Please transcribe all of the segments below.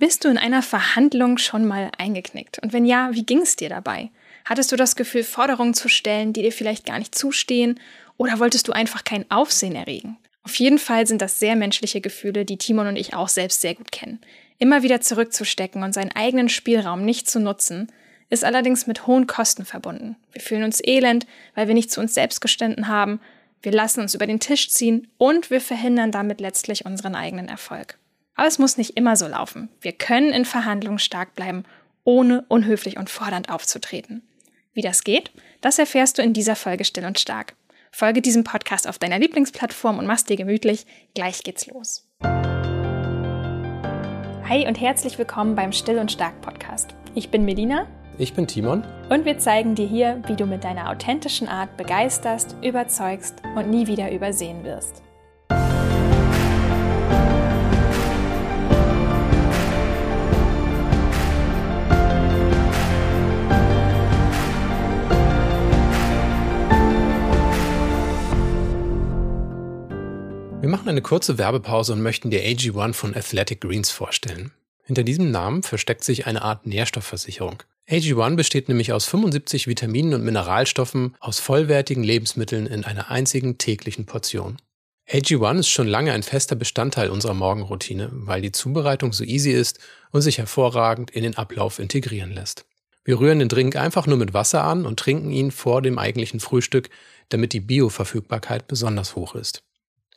Bist du in einer Verhandlung schon mal eingeknickt? Und wenn ja, wie ging es dir dabei? Hattest du das Gefühl, Forderungen zu stellen, die dir vielleicht gar nicht zustehen? Oder wolltest du einfach kein Aufsehen erregen? Auf jeden Fall sind das sehr menschliche Gefühle, die Timon und ich auch selbst sehr gut kennen. Immer wieder zurückzustecken und seinen eigenen Spielraum nicht zu nutzen, ist allerdings mit hohen Kosten verbunden. Wir fühlen uns elend, weil wir nicht zu uns selbst gestanden haben, wir lassen uns über den Tisch ziehen und wir verhindern damit letztlich unseren eigenen Erfolg. Aber es muss nicht immer so laufen. Wir können in Verhandlungen stark bleiben, ohne unhöflich und fordernd aufzutreten. Wie das geht, das erfährst du in dieser Folge Still und Stark. Folge diesem Podcast auf deiner Lieblingsplattform und mach's dir gemütlich. Gleich geht's los. Hi und herzlich willkommen beim Still und Stark Podcast. Ich bin Melina. Ich bin Timon. Und wir zeigen dir hier, wie du mit deiner authentischen Art begeisterst, überzeugst und nie wieder übersehen wirst. Machen eine kurze Werbepause und möchten dir AG1 von Athletic Greens vorstellen. Hinter diesem Namen versteckt sich eine Art Nährstoffversicherung. AG1 besteht nämlich aus 75 Vitaminen und Mineralstoffen aus vollwertigen Lebensmitteln in einer einzigen täglichen Portion. AG1 ist schon lange ein fester Bestandteil unserer Morgenroutine, weil die Zubereitung so easy ist und sich hervorragend in den Ablauf integrieren lässt. Wir rühren den Drink einfach nur mit Wasser an und trinken ihn vor dem eigentlichen Frühstück, damit die Bioverfügbarkeit besonders hoch ist.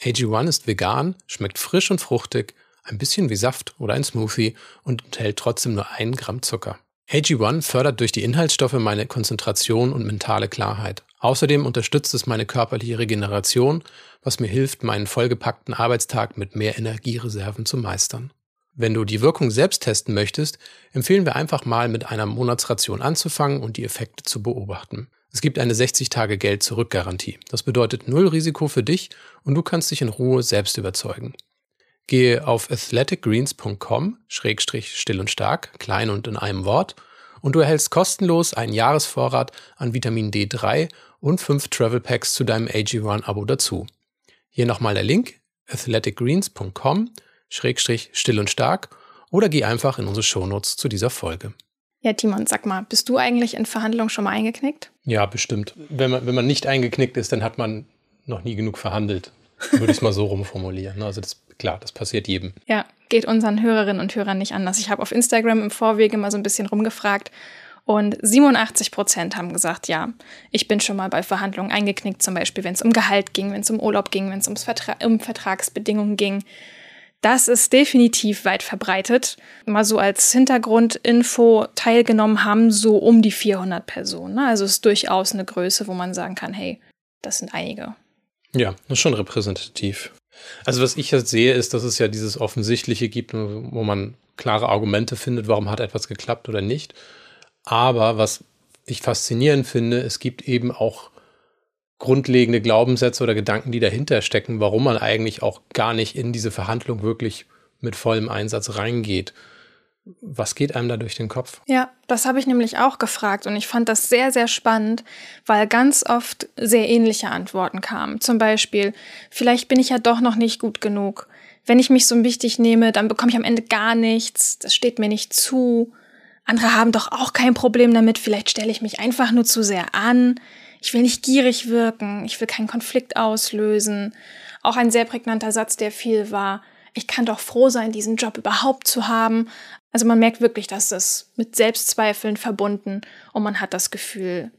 AG1 ist vegan, schmeckt frisch und fruchtig, ein bisschen wie Saft oder ein Smoothie und enthält trotzdem nur einen Gramm Zucker. AG1 fördert durch die Inhaltsstoffe meine Konzentration und mentale Klarheit. Außerdem unterstützt es meine körperliche Regeneration, was mir hilft, meinen vollgepackten Arbeitstag mit mehr Energiereserven zu meistern. Wenn du die Wirkung selbst testen möchtest, empfehlen wir einfach mal mit einer Monatsration anzufangen und die Effekte zu beobachten. Es gibt eine 60-Tage-Geld-Zurück-Garantie. Das bedeutet null Risiko für dich und du kannst dich in Ruhe selbst überzeugen. Gehe auf athleticgreens.com, Schrägstrich still und stark, klein und in einem Wort, und du erhältst kostenlos einen Jahresvorrat an Vitamin D3 und fünf Travel Packs zu deinem AG1-Abo dazu. Hier nochmal der Link, athleticgreens.com, Schrägstrich still und stark, oder geh einfach in unsere Shownotes zu dieser Folge. Ja, Timon, sag mal, bist du eigentlich in Verhandlungen schon mal eingeknickt? Ja, bestimmt. Wenn man, wenn man nicht eingeknickt ist, dann hat man noch nie genug verhandelt. Würde ich es mal so rumformulieren. Also das, klar, das passiert jedem. Ja, geht unseren Hörerinnen und Hörern nicht anders. Ich habe auf Instagram im Vorwege mal so ein bisschen rumgefragt und 87 Prozent haben gesagt, ja, ich bin schon mal bei Verhandlungen eingeknickt, zum Beispiel, wenn es um Gehalt ging, wenn es um Urlaub ging, wenn es Vertra um Vertragsbedingungen ging. Das ist definitiv weit verbreitet. Mal so als Hintergrundinfo teilgenommen haben so um die 400 Personen. Ne? Also es ist durchaus eine Größe, wo man sagen kann, hey, das sind einige. Ja, das ist schon repräsentativ. Also was ich jetzt sehe, ist, dass es ja dieses Offensichtliche gibt, wo man klare Argumente findet, warum hat etwas geklappt oder nicht. Aber was ich faszinierend finde, es gibt eben auch grundlegende Glaubenssätze oder Gedanken, die dahinter stecken, warum man eigentlich auch gar nicht in diese Verhandlung wirklich mit vollem Einsatz reingeht. Was geht einem da durch den Kopf? Ja, das habe ich nämlich auch gefragt und ich fand das sehr, sehr spannend, weil ganz oft sehr ähnliche Antworten kamen. Zum Beispiel, vielleicht bin ich ja doch noch nicht gut genug. Wenn ich mich so wichtig nehme, dann bekomme ich am Ende gar nichts. Das steht mir nicht zu. Andere haben doch auch kein Problem damit. Vielleicht stelle ich mich einfach nur zu sehr an. Ich will nicht gierig wirken, ich will keinen Konflikt auslösen. Auch ein sehr prägnanter Satz, der viel war. Ich kann doch froh sein, diesen Job überhaupt zu haben. Also man merkt wirklich, dass das mit Selbstzweifeln verbunden und man hat das Gefühl,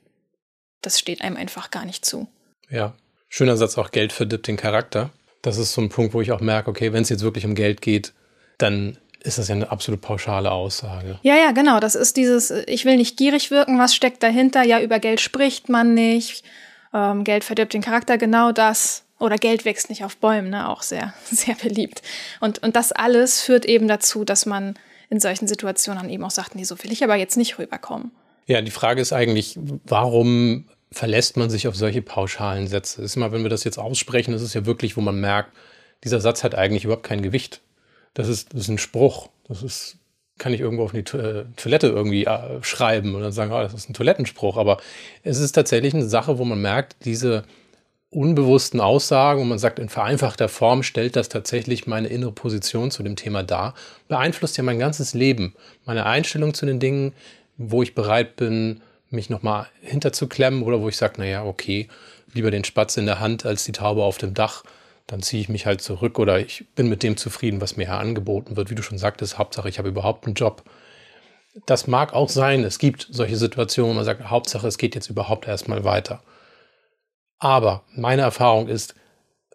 das steht einem einfach gar nicht zu. Ja, schöner Satz auch, Geld verdirbt den Charakter. Das ist so ein Punkt, wo ich auch merke, okay, wenn es jetzt wirklich um Geld geht, dann ist das ja eine absolut pauschale Aussage. Ja, ja, genau. Das ist dieses, ich will nicht gierig wirken, was steckt dahinter? Ja, über Geld spricht man nicht. Ähm, Geld verdirbt den Charakter, genau das. Oder Geld wächst nicht auf Bäumen, ne? auch sehr, sehr beliebt. Und, und das alles führt eben dazu, dass man in solchen Situationen eben auch sagt, nee, so will ich aber jetzt nicht rüberkommen. Ja, die Frage ist eigentlich, warum verlässt man sich auf solche pauschalen Sätze? Das ist immer, wenn wir das jetzt aussprechen, das ist ja wirklich, wo man merkt, dieser Satz hat eigentlich überhaupt kein Gewicht. Das ist, das ist ein Spruch. Das ist, kann ich irgendwo auf die Toilette irgendwie äh, schreiben und dann sagen, oh, das ist ein Toilettenspruch. Aber es ist tatsächlich eine Sache, wo man merkt, diese unbewussten Aussagen und man sagt, in vereinfachter Form stellt das tatsächlich meine innere Position zu dem Thema dar, beeinflusst ja mein ganzes Leben, meine Einstellung zu den Dingen, wo ich bereit bin, mich nochmal hinterzuklemmen oder wo ich sage, naja, okay, lieber den Spatz in der Hand als die Taube auf dem Dach, dann ziehe ich mich halt zurück oder ich bin mit dem zufrieden, was mir hier angeboten wird. Wie du schon sagtest, Hauptsache, ich habe überhaupt einen Job. Das mag auch sein, es gibt solche Situationen, wo man sagt, Hauptsache, es geht jetzt überhaupt erstmal weiter. Aber meine Erfahrung ist,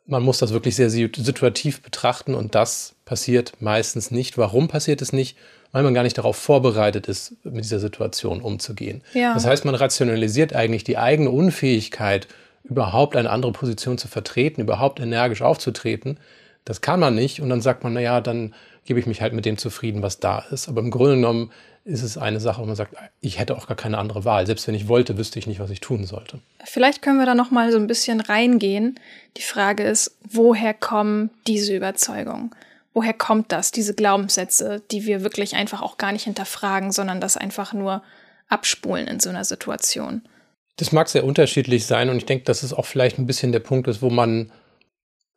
man muss das wirklich sehr situativ betrachten und das passiert meistens nicht. Warum passiert es nicht? Weil man gar nicht darauf vorbereitet ist, mit dieser Situation umzugehen. Ja. Das heißt, man rationalisiert eigentlich die eigene Unfähigkeit, überhaupt eine andere Position zu vertreten, überhaupt energisch aufzutreten. Das kann man nicht und dann sagt man, naja, dann gebe ich mich halt mit dem zufrieden, was da ist. Aber im Grunde genommen ist es eine Sache, wo man sagt, ich hätte auch gar keine andere Wahl. Selbst wenn ich wollte, wüsste ich nicht, was ich tun sollte. Vielleicht können wir da noch mal so ein bisschen reingehen. Die Frage ist, woher kommen diese Überzeugungen? Woher kommt das, diese Glaubenssätze, die wir wirklich einfach auch gar nicht hinterfragen, sondern das einfach nur abspulen in so einer Situation? Das mag sehr unterschiedlich sein und ich denke, dass es auch vielleicht ein bisschen der Punkt ist, wo man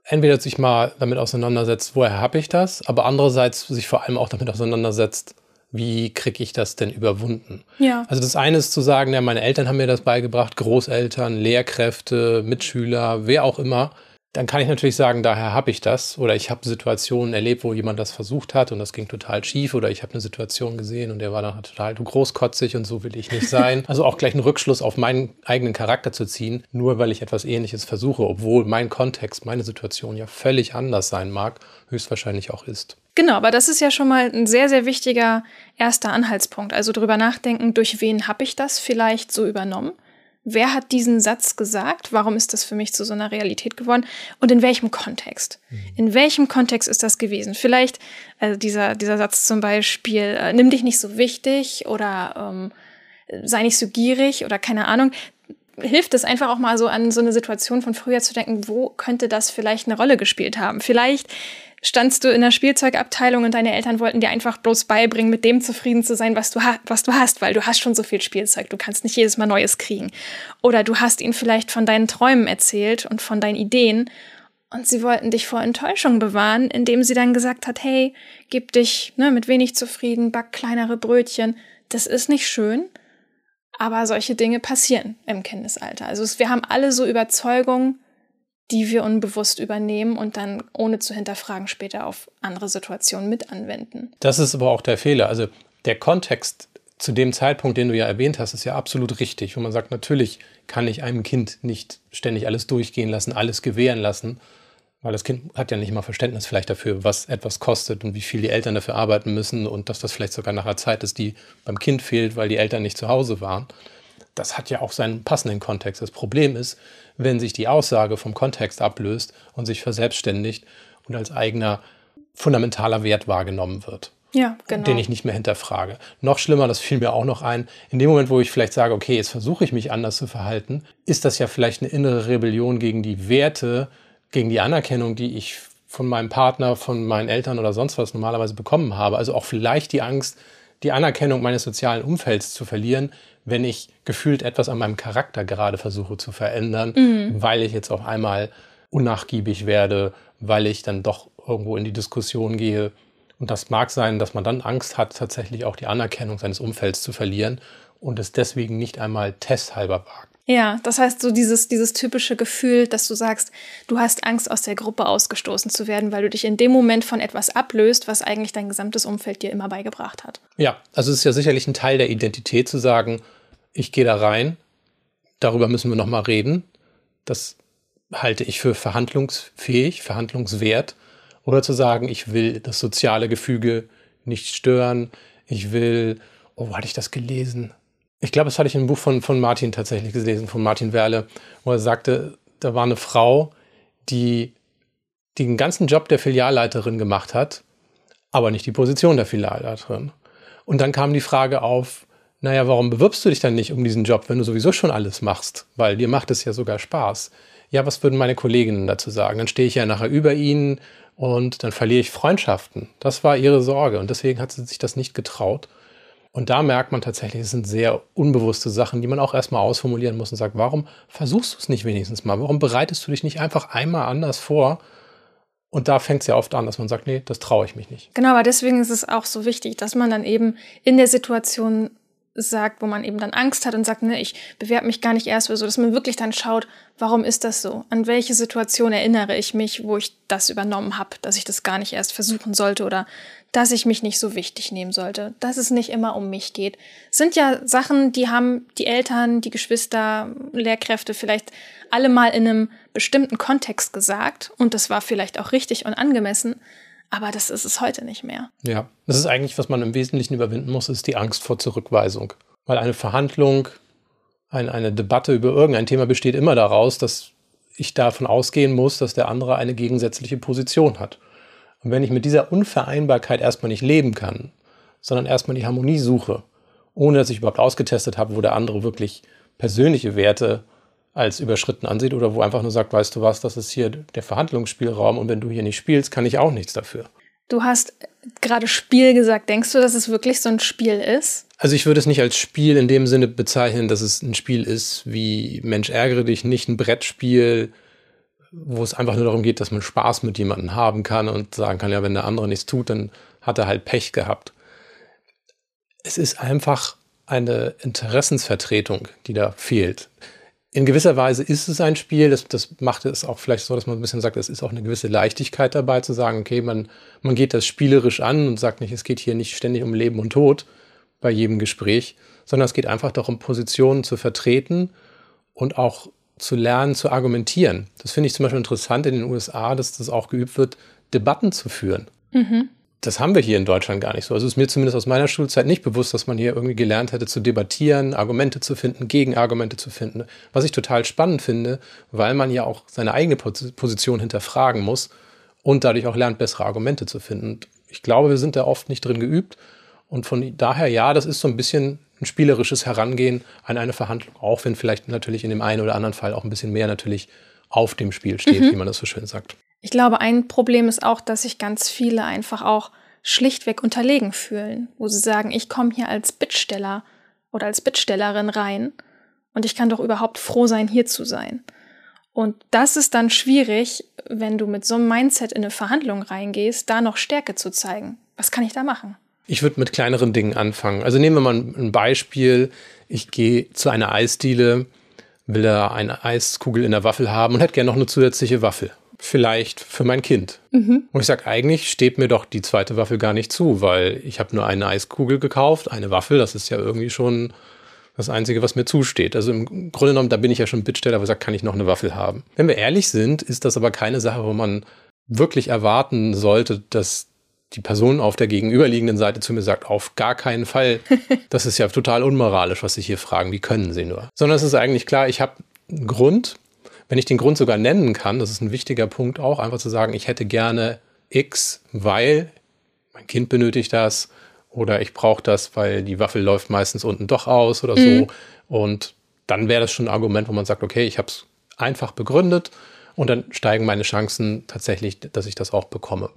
entweder sich mal damit auseinandersetzt, woher habe ich das, aber andererseits sich vor allem auch damit auseinandersetzt, wie kriege ich das denn überwunden? Ja. Also das eine ist zu sagen, ja, meine Eltern haben mir das beigebracht, Großeltern, Lehrkräfte, Mitschüler, wer auch immer. Dann kann ich natürlich sagen, daher habe ich das. Oder ich habe Situationen erlebt, wo jemand das versucht hat und das ging total schief. Oder ich habe eine Situation gesehen und der war dann total großkotzig und so will ich nicht sein. Also auch gleich einen Rückschluss auf meinen eigenen Charakter zu ziehen, nur weil ich etwas Ähnliches versuche, obwohl mein Kontext, meine Situation ja völlig anders sein mag, höchstwahrscheinlich auch ist. Genau, aber das ist ja schon mal ein sehr, sehr wichtiger erster Anhaltspunkt. Also drüber nachdenken, durch wen habe ich das vielleicht so übernommen? Wer hat diesen Satz gesagt? Warum ist das für mich zu so einer Realität geworden? Und in welchem Kontext? Mhm. In welchem Kontext ist das gewesen? Vielleicht also dieser, dieser Satz zum Beispiel, äh, nimm dich nicht so wichtig oder ähm, sei nicht so gierig oder keine Ahnung. Hilft es einfach auch mal so an so eine Situation von früher zu denken, wo könnte das vielleicht eine Rolle gespielt haben? Vielleicht standst du in der Spielzeugabteilung und deine Eltern wollten dir einfach bloß beibringen, mit dem zufrieden zu sein, was du, was du hast, weil du hast schon so viel Spielzeug, du kannst nicht jedes Mal Neues kriegen. Oder du hast ihnen vielleicht von deinen Träumen erzählt und von deinen Ideen und sie wollten dich vor Enttäuschung bewahren, indem sie dann gesagt hat, hey, gib dich ne, mit wenig zufrieden, back kleinere Brötchen. Das ist nicht schön, aber solche Dinge passieren im Kindesalter. Also wir haben alle so Überzeugungen, die wir unbewusst übernehmen und dann ohne zu hinterfragen später auf andere Situationen mit anwenden. Das ist aber auch der Fehler. Also der Kontext zu dem Zeitpunkt, den du ja erwähnt hast, ist ja absolut richtig. Wo man sagt, natürlich kann ich einem Kind nicht ständig alles durchgehen lassen, alles gewähren lassen, weil das Kind hat ja nicht mal Verständnis vielleicht dafür, was etwas kostet und wie viel die Eltern dafür arbeiten müssen und dass das vielleicht sogar nach einer Zeit ist, die beim Kind fehlt, weil die Eltern nicht zu Hause waren. Das hat ja auch seinen passenden Kontext. Das Problem ist, wenn sich die Aussage vom Kontext ablöst und sich verselbstständigt und als eigener fundamentaler Wert wahrgenommen wird. Ja, genau. Den ich nicht mehr hinterfrage. Noch schlimmer, das fiel mir auch noch ein, in dem Moment, wo ich vielleicht sage, okay, jetzt versuche ich mich anders zu verhalten, ist das ja vielleicht eine innere Rebellion gegen die Werte, gegen die Anerkennung, die ich von meinem Partner, von meinen Eltern oder sonst was normalerweise bekommen habe. Also auch vielleicht die Angst, die Anerkennung meines sozialen Umfelds zu verlieren, wenn ich gefühlt etwas an meinem Charakter gerade versuche zu verändern, mhm. weil ich jetzt auf einmal unnachgiebig werde, weil ich dann doch irgendwo in die Diskussion gehe. Und das mag sein, dass man dann Angst hat, tatsächlich auch die Anerkennung seines Umfelds zu verlieren und es deswegen nicht einmal testhalber wagt. Ja, das heißt so dieses, dieses typische Gefühl, dass du sagst, du hast Angst, aus der Gruppe ausgestoßen zu werden, weil du dich in dem Moment von etwas ablöst, was eigentlich dein gesamtes Umfeld dir immer beigebracht hat. Ja, also es ist ja sicherlich ein Teil der Identität zu sagen, ich gehe da rein, darüber müssen wir nochmal reden. Das halte ich für verhandlungsfähig, verhandlungswert. Oder zu sagen, ich will das soziale Gefüge nicht stören. Ich will, oh, wo hatte ich das gelesen? Ich glaube, das hatte ich im Buch von, von Martin tatsächlich gelesen, von Martin Werle, wo er sagte, da war eine Frau, die den ganzen Job der Filialleiterin gemacht hat, aber nicht die Position der Filialleiterin. Und dann kam die Frage auf, naja, warum bewirbst du dich dann nicht um diesen Job, wenn du sowieso schon alles machst? Weil dir macht es ja sogar Spaß. Ja, was würden meine Kolleginnen dazu sagen? Dann stehe ich ja nachher über ihnen und dann verliere ich Freundschaften. Das war ihre Sorge und deswegen hat sie sich das nicht getraut. Und da merkt man tatsächlich, es sind sehr unbewusste Sachen, die man auch erstmal ausformulieren muss und sagt, warum versuchst du es nicht wenigstens mal? Warum bereitest du dich nicht einfach einmal anders vor? Und da fängt es ja oft an, dass man sagt, nee, das traue ich mich nicht. Genau, aber deswegen ist es auch so wichtig, dass man dann eben in der Situation sagt, wo man eben dann Angst hat und sagt, ne, ich bewerbe mich gar nicht erst oder so, dass man wirklich dann schaut, warum ist das so? An welche Situation erinnere ich mich, wo ich das übernommen habe, dass ich das gar nicht erst versuchen sollte oder dass ich mich nicht so wichtig nehmen sollte, dass es nicht immer um mich geht. sind ja Sachen, die haben die Eltern, die Geschwister, Lehrkräfte vielleicht alle mal in einem bestimmten Kontext gesagt und das war vielleicht auch richtig und angemessen, aber das ist es heute nicht mehr. Ja, das ist eigentlich, was man im Wesentlichen überwinden muss, ist die Angst vor Zurückweisung. Weil eine Verhandlung, ein, eine Debatte über irgendein Thema besteht immer daraus, dass ich davon ausgehen muss, dass der andere eine gegensätzliche Position hat. Und wenn ich mit dieser Unvereinbarkeit erstmal nicht leben kann, sondern erstmal die Harmonie suche, ohne dass ich überhaupt ausgetestet habe, wo der andere wirklich persönliche Werte als überschritten ansieht oder wo einfach nur sagt, weißt du was, das ist hier der Verhandlungsspielraum und wenn du hier nicht spielst, kann ich auch nichts dafür. Du hast gerade Spiel gesagt. Denkst du, dass es wirklich so ein Spiel ist? Also ich würde es nicht als Spiel in dem Sinne bezeichnen, dass es ein Spiel ist wie Mensch ärgere dich, nicht ein Brettspiel, wo es einfach nur darum geht, dass man Spaß mit jemandem haben kann und sagen kann, ja, wenn der andere nichts tut, dann hat er halt Pech gehabt. Es ist einfach eine Interessensvertretung, die da fehlt in gewisser Weise ist es ein Spiel. Das, das macht es auch vielleicht so, dass man ein bisschen sagt, es ist auch eine gewisse Leichtigkeit dabei zu sagen, okay, man, man geht das spielerisch an und sagt nicht, es geht hier nicht ständig um Leben und Tod bei jedem Gespräch, sondern es geht einfach darum, Positionen zu vertreten und auch zu lernen, zu argumentieren. Das finde ich zum Beispiel interessant in den USA, dass das auch geübt wird, Debatten zu führen. Mhm das haben wir hier in Deutschland gar nicht so. Also ist mir zumindest aus meiner Schulzeit nicht bewusst, dass man hier irgendwie gelernt hätte zu debattieren, Argumente zu finden, Gegenargumente zu finden. Was ich total spannend finde, weil man ja auch seine eigene Position hinterfragen muss und dadurch auch lernt, bessere Argumente zu finden. Ich glaube, wir sind da oft nicht drin geübt. Und von daher, ja, das ist so ein bisschen ein spielerisches Herangehen an eine Verhandlung, auch wenn vielleicht natürlich in dem einen oder anderen Fall auch ein bisschen mehr natürlich auf dem Spiel steht, mhm. wie man das so schön sagt. Ich glaube, ein Problem ist auch, dass sich ganz viele einfach auch schlichtweg unterlegen fühlen, wo sie sagen, ich komme hier als Bittsteller oder als Bittstellerin rein und ich kann doch überhaupt froh sein, hier zu sein. Und das ist dann schwierig, wenn du mit so einem Mindset in eine Verhandlung reingehst, da noch Stärke zu zeigen. Was kann ich da machen? Ich würde mit kleineren Dingen anfangen. Also nehmen wir mal ein Beispiel. Ich gehe zu einer Eisdiele, will da eine Eiskugel in der Waffel haben und hätte gerne noch eine zusätzliche Waffel vielleicht für mein Kind. Mhm. Und ich sage, eigentlich steht mir doch die zweite Waffel gar nicht zu, weil ich habe nur eine Eiskugel gekauft, eine Waffel, das ist ja irgendwie schon das Einzige, was mir zusteht. Also im Grunde genommen, da bin ich ja schon Bittsteller, wo sagt, kann ich noch eine Waffel haben. Wenn wir ehrlich sind, ist das aber keine Sache, wo man wirklich erwarten sollte, dass die Person auf der gegenüberliegenden Seite zu mir sagt, auf gar keinen Fall. Das ist ja total unmoralisch, was Sie hier fragen. Wie können Sie nur? Sondern es ist eigentlich klar, ich habe einen Grund, wenn ich den Grund sogar nennen kann, das ist ein wichtiger Punkt auch, einfach zu sagen, ich hätte gerne X, weil mein Kind benötigt das oder ich brauche das, weil die Waffel läuft meistens unten doch aus oder mhm. so. Und dann wäre das schon ein Argument, wo man sagt, okay, ich habe es einfach begründet und dann steigen meine Chancen tatsächlich, dass ich das auch bekomme.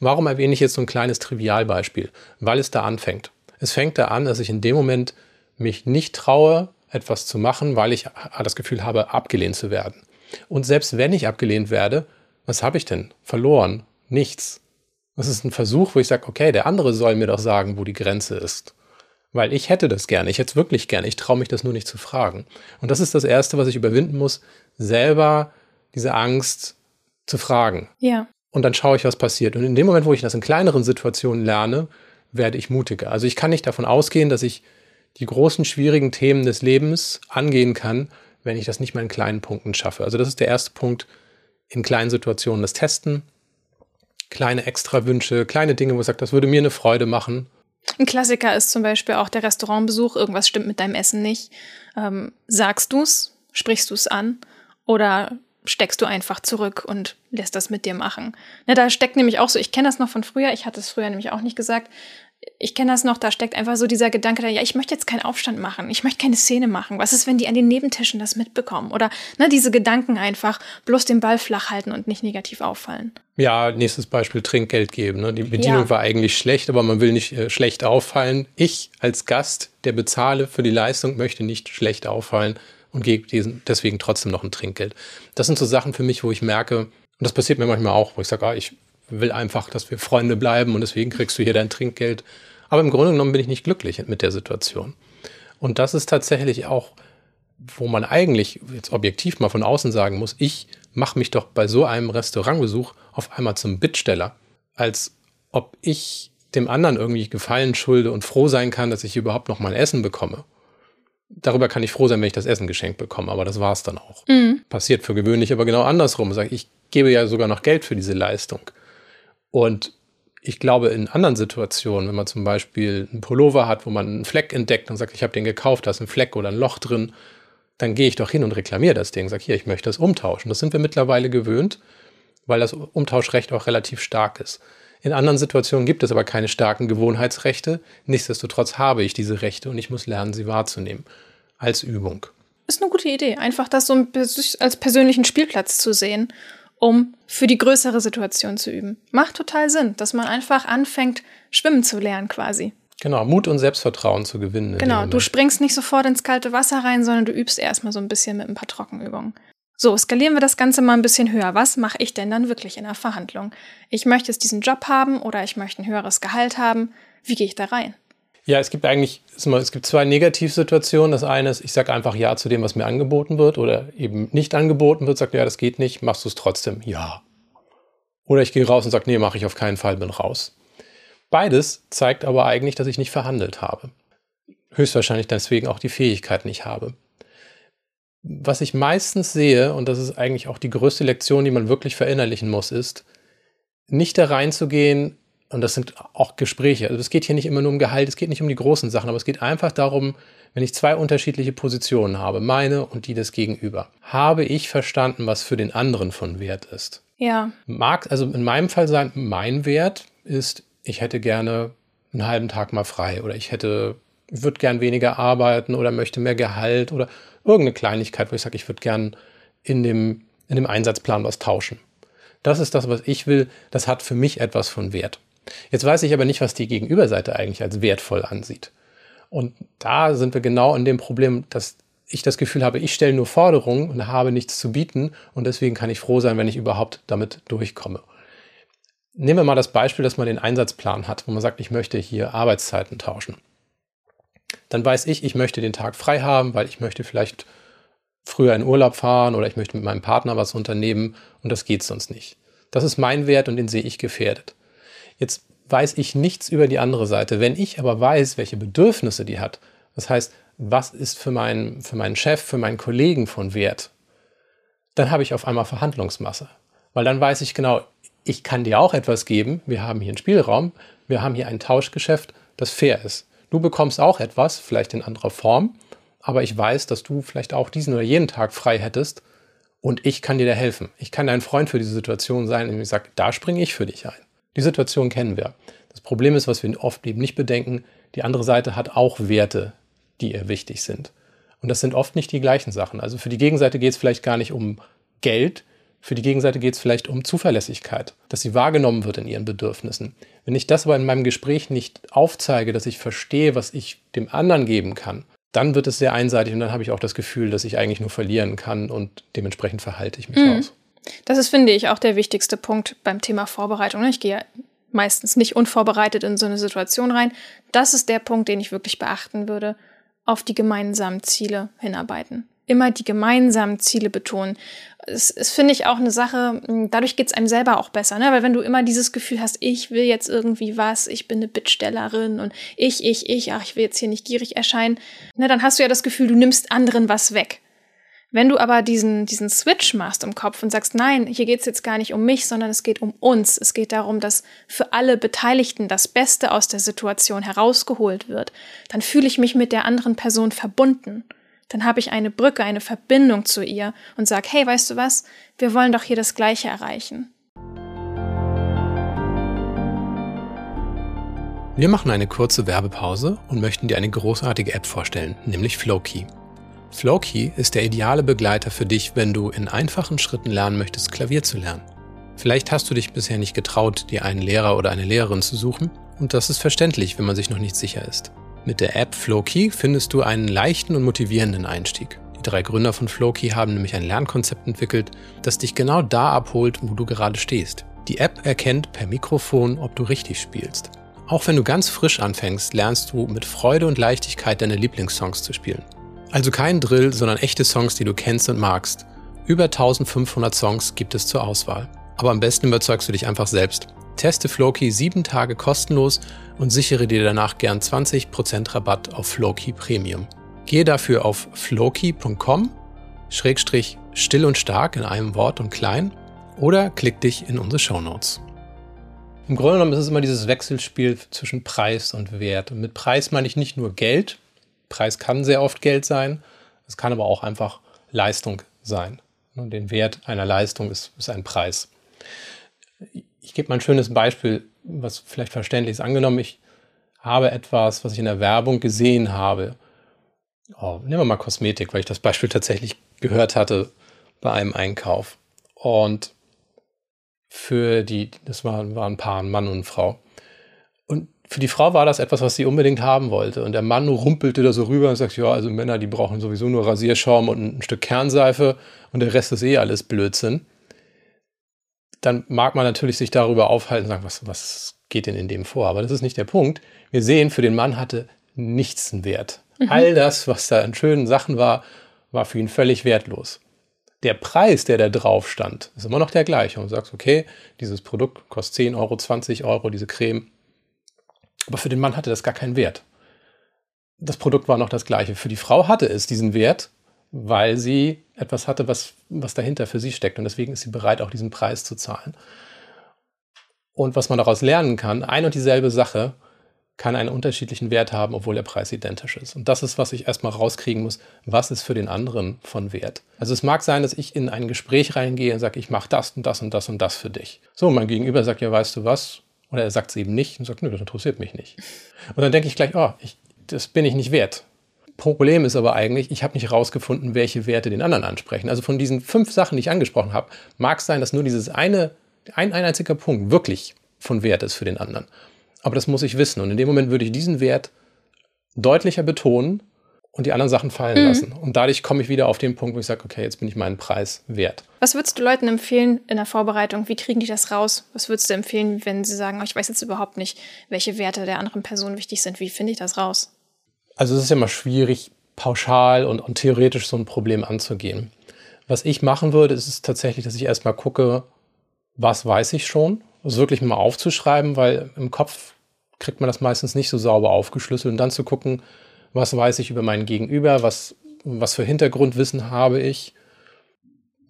Warum erwähne ich jetzt so ein kleines Trivialbeispiel? Weil es da anfängt. Es fängt da an, dass ich in dem Moment mich nicht traue, etwas zu machen, weil ich das Gefühl habe, abgelehnt zu werden. Und selbst wenn ich abgelehnt werde, was habe ich denn? Verloren. Nichts. Das ist ein Versuch, wo ich sage, okay, der andere soll mir doch sagen, wo die Grenze ist. Weil ich hätte das gerne, ich hätte es wirklich gerne, ich traue mich das nur nicht zu fragen. Und das ist das Erste, was ich überwinden muss, selber diese Angst zu fragen. Ja. Und dann schaue ich, was passiert. Und in dem Moment, wo ich das in kleineren Situationen lerne, werde ich mutiger. Also ich kann nicht davon ausgehen, dass ich die großen, schwierigen Themen des Lebens angehen kann, wenn ich das nicht mal in kleinen Punkten schaffe. Also das ist der erste Punkt, in kleinen Situationen das Testen, kleine Extrawünsche, kleine Dinge, wo ich sage, das würde mir eine Freude machen. Ein Klassiker ist zum Beispiel auch der Restaurantbesuch, irgendwas stimmt mit deinem Essen nicht. Ähm, sagst du's, sprichst du's an oder steckst du einfach zurück und lässt das mit dir machen. Ne, da steckt nämlich auch so, ich kenne das noch von früher, ich hatte es früher nämlich auch nicht gesagt, ich kenne das noch, da steckt einfach so dieser Gedanke da, ja, ich möchte jetzt keinen Aufstand machen, ich möchte keine Szene machen. Was ist, wenn die an den Nebentischen das mitbekommen? Oder ne, diese Gedanken einfach bloß den Ball flach halten und nicht negativ auffallen. Ja, nächstes Beispiel Trinkgeld geben. Ne? Die Bedienung ja. war eigentlich schlecht, aber man will nicht äh, schlecht auffallen. Ich als Gast, der bezahle für die Leistung, möchte nicht schlecht auffallen und gebe deswegen trotzdem noch ein Trinkgeld. Das sind so Sachen für mich, wo ich merke, und das passiert mir manchmal auch, wo ich sage, ah, ich will einfach, dass wir Freunde bleiben und deswegen kriegst du hier dein Trinkgeld. Aber im Grunde genommen bin ich nicht glücklich mit der Situation. Und das ist tatsächlich auch, wo man eigentlich jetzt objektiv mal von außen sagen muss, ich mache mich doch bei so einem Restaurantbesuch auf einmal zum Bittsteller, als ob ich dem anderen irgendwie Gefallen schulde und froh sein kann, dass ich überhaupt noch mal Essen bekomme. Darüber kann ich froh sein, wenn ich das Essen geschenkt bekomme, aber das war es dann auch. Mhm. Passiert für gewöhnlich aber genau andersrum. Ich gebe ja sogar noch Geld für diese Leistung. Und ich glaube, in anderen Situationen, wenn man zum Beispiel einen Pullover hat, wo man einen Fleck entdeckt und sagt, ich habe den gekauft, da ist ein Fleck oder ein Loch drin, dann gehe ich doch hin und reklamiere das Ding, sage hier, ich möchte das umtauschen. Das sind wir mittlerweile gewöhnt, weil das Umtauschrecht auch relativ stark ist. In anderen Situationen gibt es aber keine starken Gewohnheitsrechte. Nichtsdestotrotz habe ich diese Rechte und ich muss lernen, sie wahrzunehmen. Als Übung. Ist eine gute Idee, einfach das so als persönlichen Spielplatz zu sehen um für die größere Situation zu üben. Macht total Sinn, dass man einfach anfängt, schwimmen zu lernen quasi. Genau, Mut und Selbstvertrauen zu gewinnen. Genau, du springst nicht sofort ins kalte Wasser rein, sondern du übst erstmal so ein bisschen mit ein paar Trockenübungen. So, skalieren wir das Ganze mal ein bisschen höher. Was mache ich denn dann wirklich in einer Verhandlung? Ich möchte jetzt diesen Job haben oder ich möchte ein höheres Gehalt haben. Wie gehe ich da rein? Ja, es gibt eigentlich, es gibt zwei Negativsituationen. Das eine ist, ich sage einfach Ja zu dem, was mir angeboten wird oder eben nicht angeboten wird, sagt, ja, das geht nicht, machst du es trotzdem? Ja. Oder ich gehe raus und sage, nee, mache ich auf keinen Fall, bin raus. Beides zeigt aber eigentlich, dass ich nicht verhandelt habe. Höchstwahrscheinlich deswegen auch die Fähigkeit nicht habe. Was ich meistens sehe, und das ist eigentlich auch die größte Lektion, die man wirklich verinnerlichen muss, ist, nicht da reinzugehen und das sind auch Gespräche. Also es geht hier nicht immer nur um Gehalt, es geht nicht um die großen Sachen, aber es geht einfach darum, wenn ich zwei unterschiedliche Positionen habe, meine und die des Gegenüber, habe ich verstanden, was für den anderen von Wert ist. Ja. Mag also in meinem Fall sein, mein Wert ist, ich hätte gerne einen halben Tag mal frei oder ich hätte, würde gern weniger arbeiten oder möchte mehr Gehalt oder irgendeine Kleinigkeit, wo ich sage, ich würde gern in dem, in dem Einsatzplan was tauschen. Das ist das, was ich will. Das hat für mich etwas von Wert. Jetzt weiß ich aber nicht, was die Gegenüberseite eigentlich als wertvoll ansieht. Und da sind wir genau in dem Problem, dass ich das Gefühl habe, ich stelle nur Forderungen und habe nichts zu bieten und deswegen kann ich froh sein, wenn ich überhaupt damit durchkomme. Nehmen wir mal das Beispiel, dass man den Einsatzplan hat, wo man sagt, ich möchte hier Arbeitszeiten tauschen. Dann weiß ich, ich möchte den Tag frei haben, weil ich möchte vielleicht früher in Urlaub fahren oder ich möchte mit meinem Partner was unternehmen und das geht sonst nicht. Das ist mein Wert und den sehe ich gefährdet. Jetzt weiß ich nichts über die andere Seite. Wenn ich aber weiß, welche Bedürfnisse die hat, das heißt, was ist für meinen, für meinen Chef, für meinen Kollegen von Wert, dann habe ich auf einmal Verhandlungsmasse. Weil dann weiß ich genau, ich kann dir auch etwas geben, wir haben hier einen Spielraum, wir haben hier ein Tauschgeschäft, das fair ist. Du bekommst auch etwas, vielleicht in anderer Form, aber ich weiß, dass du vielleicht auch diesen oder jeden Tag frei hättest und ich kann dir da helfen. Ich kann dein Freund für diese Situation sein, indem ich sage, da springe ich für dich ein. Die Situation kennen wir. Das Problem ist, was wir oft eben nicht bedenken, die andere Seite hat auch Werte, die ihr wichtig sind. Und das sind oft nicht die gleichen Sachen. Also für die Gegenseite geht es vielleicht gar nicht um Geld, für die Gegenseite geht es vielleicht um Zuverlässigkeit, dass sie wahrgenommen wird in ihren Bedürfnissen. Wenn ich das aber in meinem Gespräch nicht aufzeige, dass ich verstehe, was ich dem anderen geben kann, dann wird es sehr einseitig und dann habe ich auch das Gefühl, dass ich eigentlich nur verlieren kann und dementsprechend verhalte ich mich mhm. aus. Das ist, finde ich, auch der wichtigste Punkt beim Thema Vorbereitung. Ich gehe meistens nicht unvorbereitet in so eine Situation rein. Das ist der Punkt, den ich wirklich beachten würde. Auf die gemeinsamen Ziele hinarbeiten. Immer die gemeinsamen Ziele betonen. Es ist, finde ich, auch eine Sache, hm, dadurch geht es einem selber auch besser, ne? Weil wenn du immer dieses Gefühl hast, ich will jetzt irgendwie was, ich bin eine Bittstellerin und ich, ich, ich, ach, ich will jetzt hier nicht gierig erscheinen, ne, dann hast du ja das Gefühl, du nimmst anderen was weg. Wenn du aber diesen, diesen Switch machst im Kopf und sagst, nein, hier geht es jetzt gar nicht um mich, sondern es geht um uns. Es geht darum, dass für alle Beteiligten das Beste aus der Situation herausgeholt wird, dann fühle ich mich mit der anderen Person verbunden. Dann habe ich eine Brücke, eine Verbindung zu ihr und sage, hey, weißt du was, wir wollen doch hier das Gleiche erreichen. Wir machen eine kurze Werbepause und möchten dir eine großartige App vorstellen, nämlich Flowkey. Flowkey ist der ideale Begleiter für dich, wenn du in einfachen Schritten lernen möchtest, Klavier zu lernen. Vielleicht hast du dich bisher nicht getraut, dir einen Lehrer oder eine Lehrerin zu suchen, und das ist verständlich, wenn man sich noch nicht sicher ist. Mit der App Flowkey findest du einen leichten und motivierenden Einstieg. Die drei Gründer von Flowkey haben nämlich ein Lernkonzept entwickelt, das dich genau da abholt, wo du gerade stehst. Die App erkennt per Mikrofon, ob du richtig spielst. Auch wenn du ganz frisch anfängst, lernst du mit Freude und Leichtigkeit deine Lieblingssongs zu spielen. Also kein Drill, sondern echte Songs, die du kennst und magst. Über 1500 Songs gibt es zur Auswahl. Aber am besten überzeugst du dich einfach selbst. Teste Flowkey sieben Tage kostenlos und sichere dir danach gern 20% Rabatt auf Flowkey Premium. Gehe dafür auf flowkey.com, Schrägstrich still und stark in einem Wort und klein oder klick dich in unsere Shownotes. Im Grunde genommen ist es immer dieses Wechselspiel zwischen Preis und Wert. Und mit Preis meine ich nicht nur Geld. Preis kann sehr oft Geld sein. Es kann aber auch einfach Leistung sein. Und den Wert einer Leistung ist, ist ein Preis. Ich gebe mal ein schönes Beispiel, was vielleicht verständlich ist. Angenommen, ich habe etwas, was ich in der Werbung gesehen habe. Oh, nehmen wir mal Kosmetik, weil ich das Beispiel tatsächlich gehört hatte bei einem Einkauf. Und für die, das waren, waren ein Paar, ein Mann und eine Frau. Und für die Frau war das etwas, was sie unbedingt haben wollte. Und der Mann rumpelte da so rüber und sagt, ja, also Männer, die brauchen sowieso nur Rasierschaum und ein Stück Kernseife und der Rest ist eh alles Blödsinn. Dann mag man natürlich sich darüber aufhalten und sagen, was, was geht denn in dem vor? Aber das ist nicht der Punkt. Wir sehen, für den Mann hatte nichts einen Wert. Mhm. All das, was da an schönen Sachen war, war für ihn völlig wertlos der Preis, der da drauf stand, ist immer noch der gleiche. Und du sagst, okay, dieses Produkt kostet 10 Euro, 20 Euro, diese Creme. Aber für den Mann hatte das gar keinen Wert. Das Produkt war noch das gleiche. Für die Frau hatte es diesen Wert, weil sie etwas hatte, was, was dahinter für sie steckt. Und deswegen ist sie bereit, auch diesen Preis zu zahlen. Und was man daraus lernen kann, ein und dieselbe Sache kann einen unterschiedlichen Wert haben, obwohl der Preis identisch ist. Und das ist, was ich erstmal rauskriegen muss, was ist für den anderen von Wert. Also es mag sein, dass ich in ein Gespräch reingehe und sage, ich mache das und das und das und das für dich. So, mein Gegenüber sagt, ja, weißt du was? Oder er sagt es eben nicht und sagt, nö, das interessiert mich nicht. Und dann denke ich gleich, oh, ich, das bin ich nicht wert. Problem ist aber eigentlich, ich habe nicht herausgefunden, welche Werte den anderen ansprechen. Also von diesen fünf Sachen, die ich angesprochen habe, mag es sein, dass nur dieses eine, ein, ein einziger Punkt wirklich von Wert ist für den anderen. Aber das muss ich wissen. Und in dem Moment würde ich diesen Wert deutlicher betonen und die anderen Sachen fallen mhm. lassen. Und dadurch komme ich wieder auf den Punkt, wo ich sage, okay, jetzt bin ich meinen Preis wert. Was würdest du Leuten empfehlen in der Vorbereitung? Wie kriegen die das raus? Was würdest du empfehlen, wenn sie sagen, oh, ich weiß jetzt überhaupt nicht, welche Werte der anderen Person wichtig sind? Wie finde ich das raus? Also es ist ja immer schwierig, pauschal und, und theoretisch so ein Problem anzugehen. Was ich machen würde, ist es tatsächlich, dass ich erstmal gucke, was weiß ich schon das wirklich mal aufzuschreiben, weil im Kopf kriegt man das meistens nicht so sauber aufgeschlüsselt und dann zu gucken, was weiß ich über meinen Gegenüber, was, was für Hintergrundwissen habe ich,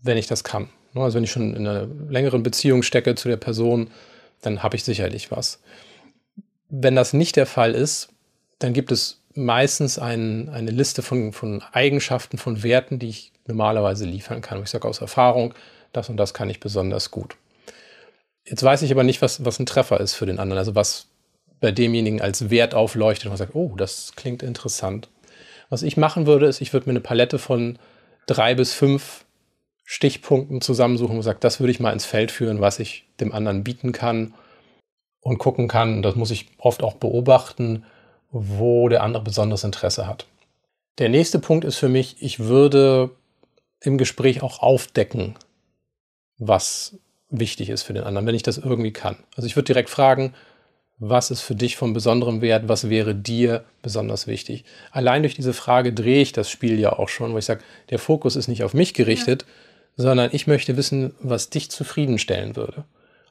wenn ich das kann. Ne, also wenn ich schon in einer längeren Beziehung stecke zu der Person, dann habe ich sicherlich was. Wenn das nicht der Fall ist, dann gibt es meistens ein, eine Liste von, von Eigenschaften, von Werten, die ich normalerweise liefern kann. Ich sage aus Erfahrung, das und das kann ich besonders gut. Jetzt weiß ich aber nicht, was, was ein Treffer ist für den anderen. Also was bei demjenigen als Wert aufleuchtet und man sagt, oh, das klingt interessant. Was ich machen würde, ist, ich würde mir eine Palette von drei bis fünf Stichpunkten zusammensuchen und sage, das würde ich mal ins Feld führen, was ich dem anderen bieten kann und gucken kann. Das muss ich oft auch beobachten, wo der andere besonderes Interesse hat. Der nächste Punkt ist für mich, ich würde im Gespräch auch aufdecken, was wichtig ist für den anderen, wenn ich das irgendwie kann. Also ich würde direkt fragen, was ist für dich von besonderem Wert, was wäre dir besonders wichtig. Allein durch diese Frage drehe ich das Spiel ja auch schon, wo ich sage, der Fokus ist nicht auf mich gerichtet, ja. sondern ich möchte wissen, was dich zufriedenstellen würde.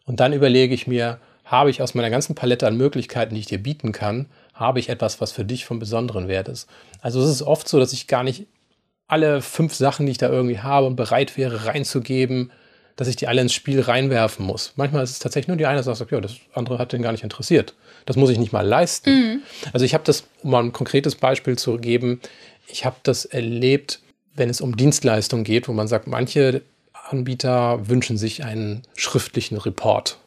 Und dann überlege ich mir, habe ich aus meiner ganzen Palette an Möglichkeiten, die ich dir bieten kann, habe ich etwas, was für dich von besonderem Wert ist. Also es ist oft so, dass ich gar nicht alle fünf Sachen, die ich da irgendwie habe und bereit wäre reinzugeben, dass ich die alle ins Spiel reinwerfen muss. Manchmal ist es tatsächlich nur die eine, die sagt, ja, das andere hat den gar nicht interessiert. Das muss ich nicht mal leisten. Mhm. Also ich habe das, um mal ein konkretes Beispiel zu geben, ich habe das erlebt, wenn es um Dienstleistungen geht, wo man sagt, manche Anbieter wünschen sich einen schriftlichen Report.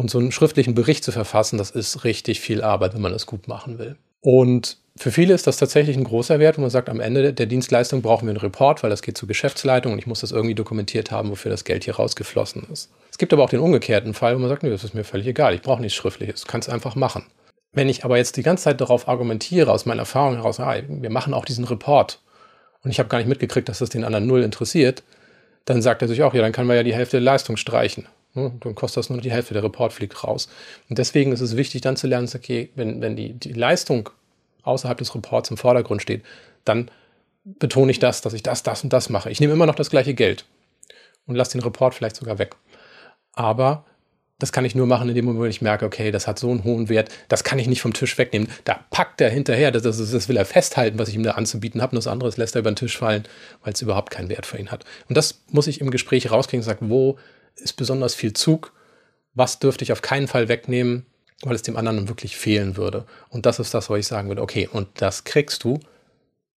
Und so einen schriftlichen Bericht zu verfassen, das ist richtig viel Arbeit, wenn man das gut machen will. Und für viele ist das tatsächlich ein großer Wert, wo man sagt, am Ende der Dienstleistung brauchen wir einen Report, weil das geht zur Geschäftsleitung und ich muss das irgendwie dokumentiert haben, wofür das Geld hier rausgeflossen ist. Es gibt aber auch den umgekehrten Fall, wo man sagt, nee, das ist mir völlig egal, ich brauche nichts Schriftliches, kann es einfach machen. Wenn ich aber jetzt die ganze Zeit darauf argumentiere, aus meiner Erfahrung heraus, ah, wir machen auch diesen Report und ich habe gar nicht mitgekriegt, dass das den anderen null interessiert, dann sagt er sich auch, ja, dann kann man ja die Hälfte der Leistung streichen. Dann kostet das nur die Hälfte, der Report fliegt raus. Und deswegen ist es wichtig, dann zu lernen, okay, wenn, wenn die, die Leistung außerhalb des Reports im Vordergrund steht, dann betone ich das, dass ich das, das und das mache. Ich nehme immer noch das gleiche Geld und lasse den Report vielleicht sogar weg. Aber das kann ich nur machen, in dem Moment, wo ich merke, okay, das hat so einen hohen Wert, das kann ich nicht vom Tisch wegnehmen. Da packt er hinterher, das, das, das will er festhalten, was ich ihm da anzubieten habe, und das andere lässt er über den Tisch fallen, weil es überhaupt keinen Wert für ihn hat. Und das muss ich im Gespräch rauskriegen und sagen, wo ist besonders viel Zug, was dürfte ich auf keinen Fall wegnehmen, weil es dem anderen wirklich fehlen würde. Und das ist das, was ich sagen würde, okay, und das kriegst du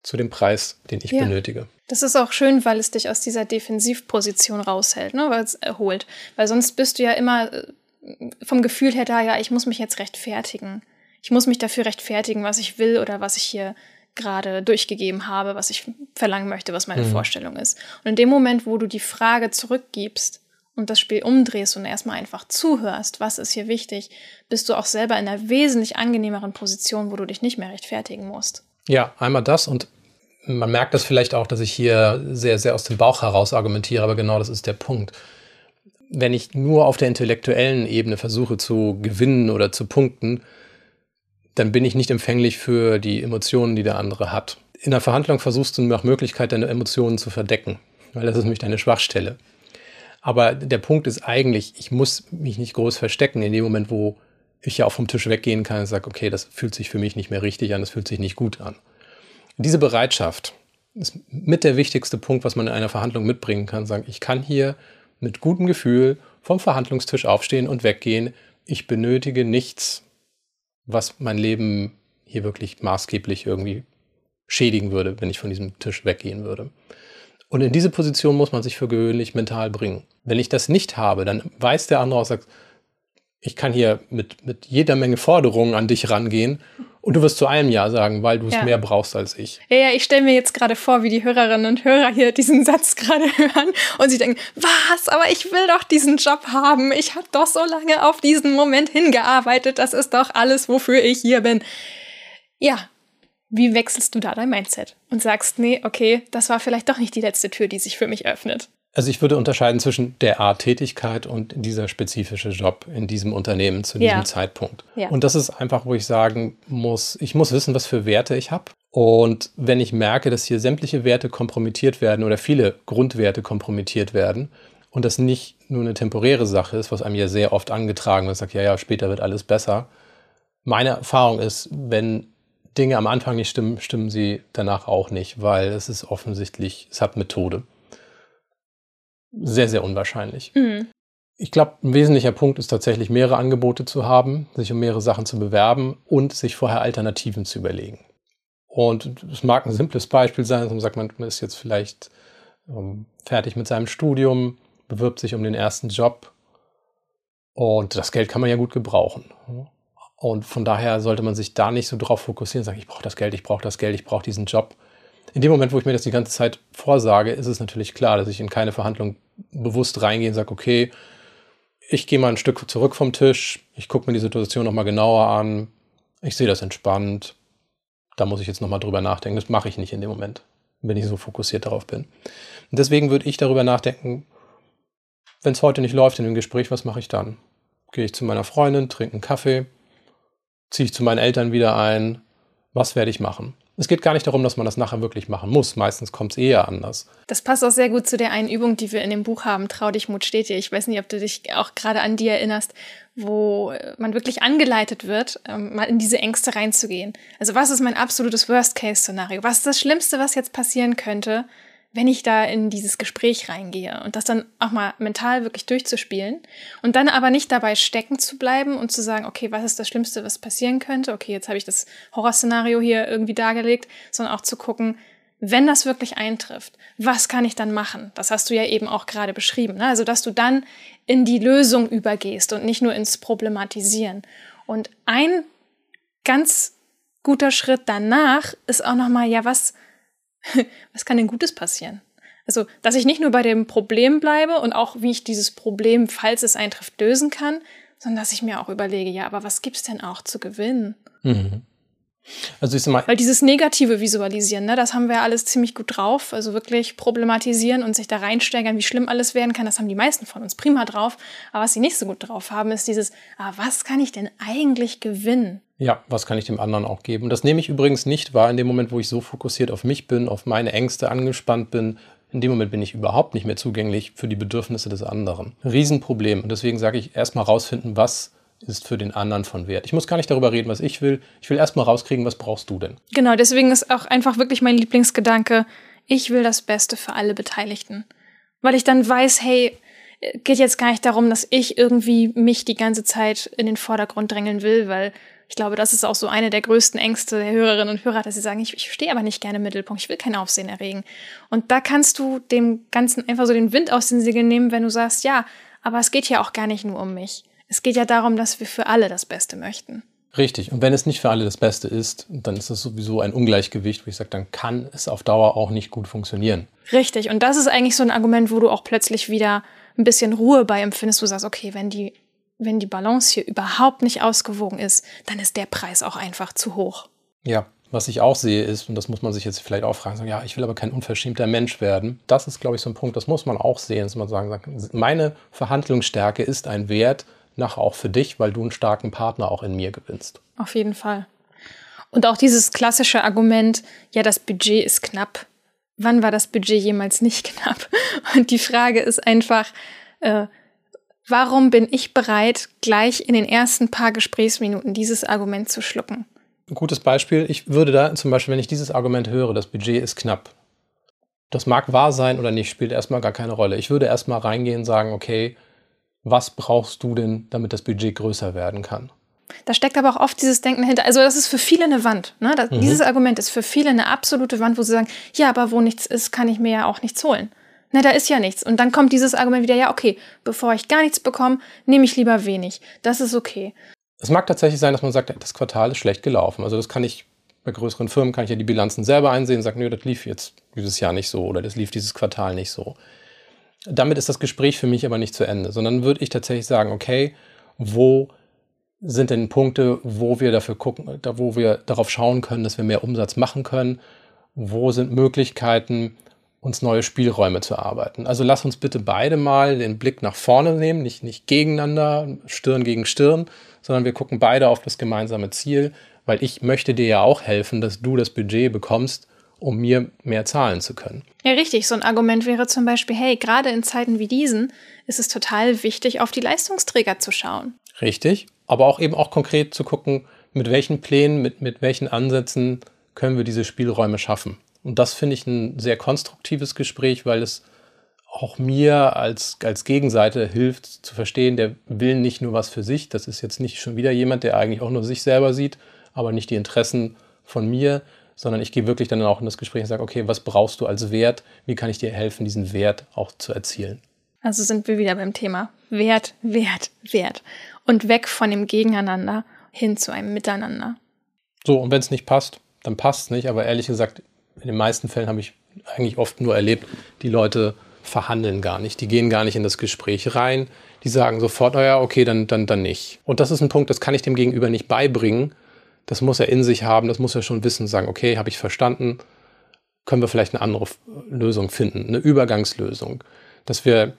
zu dem Preis, den ich ja. benötige. Das ist auch schön, weil es dich aus dieser Defensivposition raushält, ne, weil es erholt. Weil sonst bist du ja immer äh, vom Gefühl her da, ja, ich muss mich jetzt rechtfertigen. Ich muss mich dafür rechtfertigen, was ich will oder was ich hier gerade durchgegeben habe, was ich verlangen möchte, was meine mhm. Vorstellung ist. Und in dem Moment, wo du die Frage zurückgibst, und das Spiel umdrehst und erstmal einfach zuhörst, was ist hier wichtig, bist du auch selber in einer wesentlich angenehmeren Position, wo du dich nicht mehr rechtfertigen musst. Ja, einmal das und man merkt das vielleicht auch, dass ich hier sehr, sehr aus dem Bauch heraus argumentiere, aber genau das ist der Punkt. Wenn ich nur auf der intellektuellen Ebene versuche zu gewinnen oder zu punkten, dann bin ich nicht empfänglich für die Emotionen, die der andere hat. In der Verhandlung versuchst du nach Möglichkeit, deine Emotionen zu verdecken, weil das ist nämlich deine Schwachstelle. Aber der Punkt ist eigentlich, ich muss mich nicht groß verstecken in dem Moment, wo ich ja auch vom Tisch weggehen kann und sage, okay, das fühlt sich für mich nicht mehr richtig an, das fühlt sich nicht gut an. Diese Bereitschaft ist mit der wichtigste Punkt, was man in einer Verhandlung mitbringen kann. Sagen, ich kann hier mit gutem Gefühl vom Verhandlungstisch aufstehen und weggehen. Ich benötige nichts, was mein Leben hier wirklich maßgeblich irgendwie schädigen würde, wenn ich von diesem Tisch weggehen würde. Und in diese Position muss man sich für gewöhnlich mental bringen. Wenn ich das nicht habe, dann weiß der andere auch, sagt, ich kann hier mit, mit jeder Menge Forderungen an dich rangehen und du wirst zu einem Ja sagen, weil du es ja. mehr brauchst als ich. Ja, ja, ich stelle mir jetzt gerade vor, wie die Hörerinnen und Hörer hier diesen Satz gerade hören und sie denken, was, aber ich will doch diesen Job haben. Ich habe doch so lange auf diesen Moment hingearbeitet. Das ist doch alles, wofür ich hier bin. Ja, wie wechselst du da dein Mindset und sagst, nee, okay, das war vielleicht doch nicht die letzte Tür, die sich für mich öffnet? Also ich würde unterscheiden zwischen der Art Tätigkeit und dieser spezifische Job in diesem Unternehmen zu diesem ja. Zeitpunkt. Ja. Und das ist einfach, wo ich sagen muss, ich muss wissen, was für Werte ich habe. Und wenn ich merke, dass hier sämtliche Werte kompromittiert werden oder viele Grundwerte kompromittiert werden und das nicht nur eine temporäre Sache ist, was einem ja sehr oft angetragen wird, sagt, ja, ja, später wird alles besser. Meine Erfahrung ist, wenn Dinge am Anfang nicht stimmen, stimmen sie danach auch nicht, weil es ist offensichtlich, es hat Methode sehr, sehr unwahrscheinlich. Mhm. Ich glaube, ein wesentlicher Punkt ist tatsächlich, mehrere Angebote zu haben, sich um mehrere Sachen zu bewerben und sich vorher Alternativen zu überlegen. Und es mag ein simples Beispiel sein, man sagt, man ist jetzt vielleicht ähm, fertig mit seinem Studium, bewirbt sich um den ersten Job und das Geld kann man ja gut gebrauchen. Und von daher sollte man sich da nicht so drauf fokussieren, sagen, ich brauche das Geld, ich brauche das Geld, ich brauche diesen Job, in dem Moment, wo ich mir das die ganze Zeit vorsage, ist es natürlich klar, dass ich in keine Verhandlung bewusst reingehe und sage, okay, ich gehe mal ein Stück zurück vom Tisch, ich gucke mir die Situation nochmal genauer an, ich sehe das entspannt, da muss ich jetzt nochmal drüber nachdenken. Das mache ich nicht in dem Moment, wenn ich so fokussiert darauf bin. Und deswegen würde ich darüber nachdenken, wenn es heute nicht läuft in dem Gespräch, was mache ich dann? Gehe ich zu meiner Freundin, trinke einen Kaffee, ziehe ich zu meinen Eltern wieder ein, was werde ich machen? Es geht gar nicht darum, dass man das nachher wirklich machen muss. Meistens kommt es eher anders. Das passt auch sehr gut zu der einen Übung, die wir in dem Buch haben, Trau dich, Mut steht dir. Ich weiß nicht, ob du dich auch gerade an die erinnerst, wo man wirklich angeleitet wird, ähm, mal in diese Ängste reinzugehen. Also was ist mein absolutes Worst-Case-Szenario? Was ist das Schlimmste, was jetzt passieren könnte? Wenn ich da in dieses Gespräch reingehe und das dann auch mal mental wirklich durchzuspielen und dann aber nicht dabei stecken zu bleiben und zu sagen, okay, was ist das Schlimmste, was passieren könnte? Okay, jetzt habe ich das Horrorszenario hier irgendwie dargelegt, sondern auch zu gucken, wenn das wirklich eintrifft, was kann ich dann machen? Das hast du ja eben auch gerade beschrieben. Ne? Also, dass du dann in die Lösung übergehst und nicht nur ins Problematisieren. Und ein ganz guter Schritt danach ist auch nochmal, ja, was, was kann denn Gutes passieren? Also, dass ich nicht nur bei dem Problem bleibe und auch, wie ich dieses Problem, falls es eintrifft, lösen kann, sondern dass ich mir auch überlege, ja, aber was gibt's denn auch zu gewinnen? Mhm. Also ich mal Weil dieses negative Visualisieren, ne, das haben wir alles ziemlich gut drauf. Also wirklich problematisieren und sich da reinsteigern, wie schlimm alles werden kann, das haben die meisten von uns prima drauf. Aber was sie nicht so gut drauf haben, ist dieses, ah, was kann ich denn eigentlich gewinnen? Ja, was kann ich dem anderen auch geben? Das nehme ich übrigens nicht wahr in dem Moment, wo ich so fokussiert auf mich bin, auf meine Ängste angespannt bin. In dem Moment bin ich überhaupt nicht mehr zugänglich für die Bedürfnisse des anderen. Riesenproblem. Und deswegen sage ich erstmal rausfinden, was ist für den anderen von Wert. Ich muss gar nicht darüber reden, was ich will. Ich will erstmal rauskriegen, was brauchst du denn? Genau, deswegen ist auch einfach wirklich mein Lieblingsgedanke, ich will das Beste für alle Beteiligten. Weil ich dann weiß, hey, geht jetzt gar nicht darum, dass ich irgendwie mich die ganze Zeit in den Vordergrund drängeln will, weil ich glaube, das ist auch so eine der größten Ängste der Hörerinnen und Hörer, dass sie sagen, ich, ich stehe aber nicht gerne im Mittelpunkt, ich will kein Aufsehen erregen. Und da kannst du dem Ganzen einfach so den Wind aus den Segeln nehmen, wenn du sagst, ja, aber es geht ja auch gar nicht nur um mich. Es geht ja darum, dass wir für alle das Beste möchten. Richtig. Und wenn es nicht für alle das Beste ist, dann ist es sowieso ein Ungleichgewicht, wo ich sage, dann kann es auf Dauer auch nicht gut funktionieren. Richtig. Und das ist eigentlich so ein Argument, wo du auch plötzlich wieder ein bisschen Ruhe bei empfindest. Du sagst, okay, wenn die, wenn die Balance hier überhaupt nicht ausgewogen ist, dann ist der Preis auch einfach zu hoch. Ja. Was ich auch sehe ist, und das muss man sich jetzt vielleicht auch fragen, so, ja, ich will aber kein unverschämter Mensch werden. Das ist, glaube ich, so ein Punkt, das muss man auch sehen, dass man sagen, meine Verhandlungsstärke ist ein Wert, nachher auch für dich, weil du einen starken Partner auch in mir gewinnst. Auf jeden Fall. Und auch dieses klassische Argument, ja, das Budget ist knapp. Wann war das Budget jemals nicht knapp? Und die Frage ist einfach, äh, warum bin ich bereit, gleich in den ersten paar Gesprächsminuten dieses Argument zu schlucken? Ein gutes Beispiel, ich würde da zum Beispiel, wenn ich dieses Argument höre, das Budget ist knapp. Das mag wahr sein oder nicht, spielt erstmal gar keine Rolle. Ich würde erstmal reingehen und sagen, okay, was brauchst du denn, damit das Budget größer werden kann? Da steckt aber auch oft dieses Denken dahinter. Also das ist für viele eine Wand. Ne? Das, mhm. Dieses Argument ist für viele eine absolute Wand, wo sie sagen, ja, aber wo nichts ist, kann ich mir ja auch nichts holen. Na, da ist ja nichts. Und dann kommt dieses Argument wieder, ja, okay, bevor ich gar nichts bekomme, nehme ich lieber wenig. Das ist okay. Es mag tatsächlich sein, dass man sagt, das Quartal ist schlecht gelaufen. Also das kann ich bei größeren Firmen kann ich ja die Bilanzen selber einsehen und sagen, nö, das lief jetzt dieses Jahr nicht so oder das lief dieses Quartal nicht so. Damit ist das Gespräch für mich aber nicht zu Ende, sondern würde ich tatsächlich sagen, okay, wo sind denn Punkte, wo wir dafür gucken, da wo wir darauf schauen können, dass wir mehr Umsatz machen können? Wo sind Möglichkeiten, uns neue Spielräume zu erarbeiten? Also lass uns bitte beide mal den Blick nach vorne nehmen, nicht, nicht gegeneinander, Stirn gegen Stirn, sondern wir gucken beide auf das gemeinsame Ziel, weil ich möchte dir ja auch helfen, dass du das Budget bekommst, um mir mehr zahlen zu können. Ja, richtig. So ein Argument wäre zum Beispiel, hey, gerade in Zeiten wie diesen ist es total wichtig, auf die Leistungsträger zu schauen. Richtig. Aber auch eben auch konkret zu gucken, mit welchen Plänen, mit, mit welchen Ansätzen können wir diese Spielräume schaffen. Und das finde ich ein sehr konstruktives Gespräch, weil es auch mir als, als Gegenseite hilft zu verstehen, der will nicht nur was für sich. Das ist jetzt nicht schon wieder jemand, der eigentlich auch nur sich selber sieht, aber nicht die Interessen von mir, sondern ich gehe wirklich dann auch in das Gespräch und sage, okay, was brauchst du als Wert? Wie kann ich dir helfen, diesen Wert auch zu erzielen? Also sind wir wieder beim Thema Wert, Wert, Wert. Und weg von dem Gegeneinander hin zu einem Miteinander. So, und wenn es nicht passt, dann passt es nicht. Aber ehrlich gesagt, in den meisten Fällen habe ich eigentlich oft nur erlebt, die Leute verhandeln gar nicht. Die gehen gar nicht in das Gespräch rein. Die sagen sofort, naja, okay, dann, dann, dann nicht. Und das ist ein Punkt, das kann ich dem Gegenüber nicht beibringen, das muss er in sich haben, das muss er schon wissen, sagen, okay, habe ich verstanden, können wir vielleicht eine andere Lösung finden, eine Übergangslösung, dass wir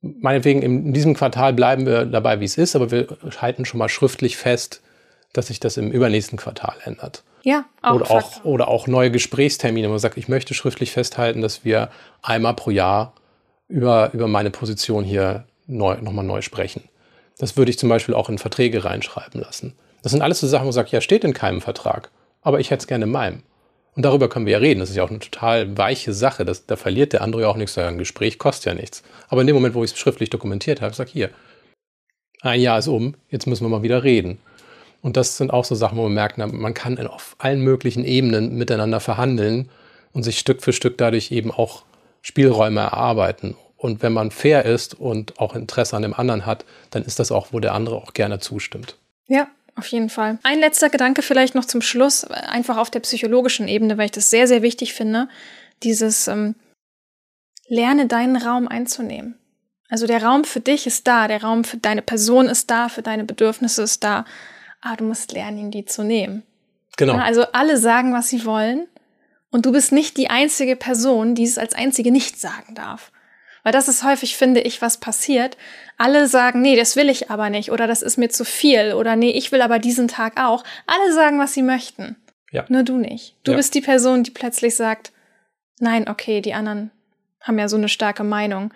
meinetwegen in diesem Quartal bleiben wir dabei, wie es ist, aber wir halten schon mal schriftlich fest, dass sich das im übernächsten Quartal ändert. Ja, auch oder auch, oder auch neue Gesprächstermine, wo man sagt, ich möchte schriftlich festhalten, dass wir einmal pro Jahr über, über meine Position hier neu, nochmal neu sprechen. Das würde ich zum Beispiel auch in Verträge reinschreiben lassen. Das sind alles so Sachen, wo man sagt, ja, steht in keinem Vertrag, aber ich hätte es gerne in meinem. Und darüber können wir ja reden. Das ist ja auch eine total weiche Sache. Das, da verliert der andere ja auch nichts. Ein Gespräch kostet ja nichts. Aber in dem Moment, wo ich es schriftlich dokumentiert habe, sage ich hier, ein Jahr ist um, jetzt müssen wir mal wieder reden. Und das sind auch so Sachen, wo man merkt, man kann auf allen möglichen Ebenen miteinander verhandeln, und sich Stück für Stück dadurch eben auch Spielräume erarbeiten. Und wenn man fair ist und auch Interesse an dem anderen hat, dann ist das auch, wo der andere auch gerne zustimmt. Ja, auf jeden Fall. Ein letzter Gedanke vielleicht noch zum Schluss, einfach auf der psychologischen Ebene, weil ich das sehr, sehr wichtig finde. Dieses ähm, Lerne deinen Raum einzunehmen. Also der Raum für dich ist da, der Raum für deine Person ist da, für deine Bedürfnisse ist da. Aber du musst lernen, ihn die zu nehmen. Genau. Also alle sagen, was sie wollen. Und du bist nicht die einzige Person, die es als einzige nicht sagen darf. Weil das ist häufig, finde ich, was passiert. Alle sagen, nee, das will ich aber nicht oder das ist mir zu viel oder nee, ich will aber diesen Tag auch. Alle sagen, was sie möchten. Ja. Nur du nicht. Du Ja. bist die Person, die plötzlich sagt, nein, okay, die anderen haben ja so eine starke Meinung,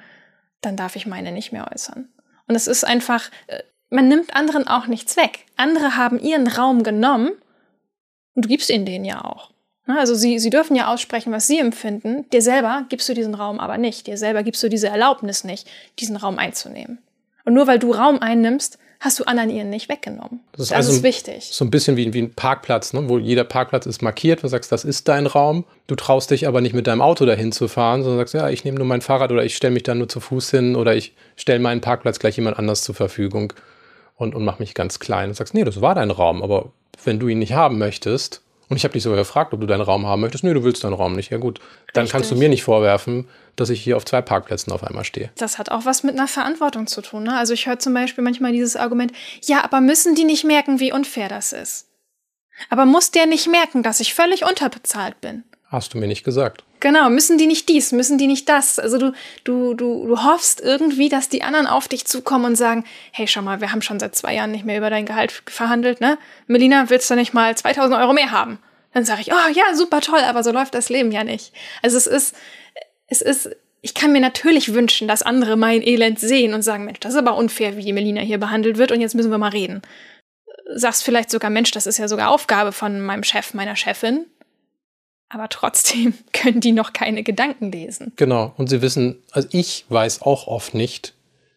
dann darf ich meine nicht mehr äußern. Und es ist einfach, äh, man nimmt anderen auch nichts weg. Andere haben ihren Raum genommen und du gibst ihnen den ja auch. Ne, Also sie, sie dürfen ja aussprechen, was sie empfinden. Dir selber gibst du diesen Raum aber nicht. Dir selber gibst du diese Erlaubnis nicht, diesen Raum einzunehmen. Und nur weil du Raum einnimmst, hast du anderen ihren nicht weggenommen. Das ist Das also ist wichtig. So ein bisschen wie, wie ein Parkplatz, ne? wo jeder Parkplatz ist markiert. Du sagst, das ist dein Raum. Du traust dich aber nicht mit deinem Auto dahin zu fahren, sondern sagst, ja, ich nehme nur mein Fahrrad oder ich stelle mich dann nur zu Fuß hin oder ich stelle meinen Parkplatz gleich jemand anders zur Verfügung und, und mache mich ganz klein. Und sagst, nee, das war dein Raum, aber wenn du ihn nicht haben möchtest, und ich habe dich sogar gefragt, ob du deinen Raum haben möchtest, nee, du willst deinen Raum nicht. Ja gut, dann kannst du Richtig. mir nicht vorwerfen, dass ich hier auf zwei Parkplätzen auf einmal stehe. Das hat auch was mit einer Verantwortung zu tun. Ne? Also ich höre zum Beispiel manchmal dieses Argument, ja, aber müssen die nicht merken, wie unfair das ist? Aber muss der nicht merken, dass ich völlig unterbezahlt bin? Hast du mir nicht gesagt. Genau, müssen die nicht dies, müssen die nicht das? Also du, du, du, du hoffst irgendwie, dass die anderen auf dich zukommen und sagen, hey, schau mal, wir haben schon seit zwei Jahren nicht mehr über dein Gehalt verhandelt, ne? Melina, willst du nicht mal 2000 Euro mehr haben? Dann sage ich, oh ja, super toll, aber so läuft das Leben ja nicht. Also es ist, es ist, ich kann mir natürlich wünschen, dass andere mein Elend sehen und sagen, Mensch, das ist aber unfair, wie Melina hier behandelt wird und jetzt müssen wir mal reden. Sagst vielleicht sogar, Mensch, das ist ja sogar Aufgabe von meinem Chef, meiner Chefin. Aber trotzdem können die noch keine Gedanken lesen. Genau. Und sie wissen, also ich weiß auch oft nicht,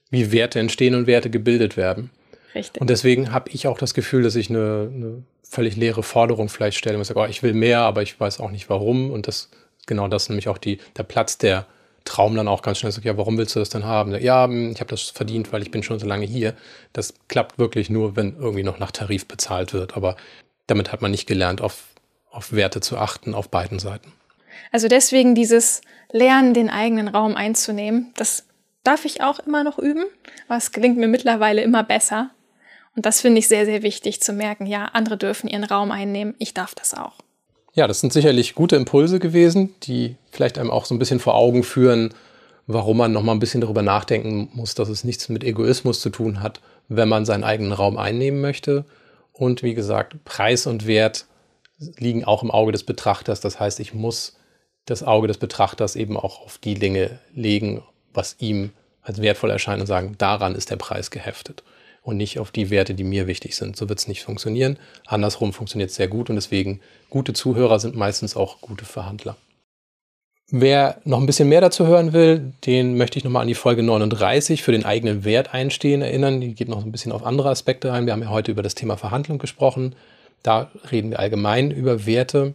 wie Werte entstehen und Werte gebildet werden. Richtig. Und deswegen habe ich auch das Gefühl, dass ich eine, eine völlig leere Forderung vielleicht stelle und sage, oh, ich will mehr, aber ich weiß auch nicht warum. Und das genau das ist nämlich auch die, der Platz, der Traum dann auch ganz schnell sagt, ja, warum willst du das denn haben? Ja, hm, ich habe das verdient, weil ich bin schon so lange hier. Das klappt wirklich nur, wenn irgendwie noch nach Tarif bezahlt wird. Aber damit hat man nicht gelernt, auf, auf Werte zu achten auf beiden Seiten. Also deswegen dieses Lernen, den eigenen Raum einzunehmen, das darf ich auch immer noch üben, aber es gelingt mir mittlerweile immer besser. Und das finde ich sehr, sehr wichtig zu merken. Ja, andere dürfen ihren Raum einnehmen, ich darf das auch. Ja, das sind sicherlich gute Impulse gewesen, die vielleicht einem auch so ein bisschen vor Augen führen, warum man noch mal ein bisschen darüber nachdenken muss, dass es nichts mit Egoismus zu tun hat, wenn man seinen eigenen Raum einnehmen möchte. Und wie gesagt, Preis und Wert liegen auch im Auge des Betrachters. Das heißt, ich muss das Auge des Betrachters eben auch auf die Dinge legen, was ihm als wertvoll erscheint und sagen, daran ist der Preis geheftet und nicht auf die Werte, die mir wichtig sind. So wird es nicht funktionieren. Andersrum funktioniert es sehr gut und deswegen gute Zuhörer sind meistens auch gute Verhandler. Wer noch ein bisschen mehr dazu hören will, den möchte ich nochmal an die Folge 39 für den eigenen Wert einstehen erinnern. Die geht noch ein bisschen auf andere Aspekte ein. Wir haben ja heute über das Thema Verhandlung gesprochen. Da reden wir allgemein über Werte.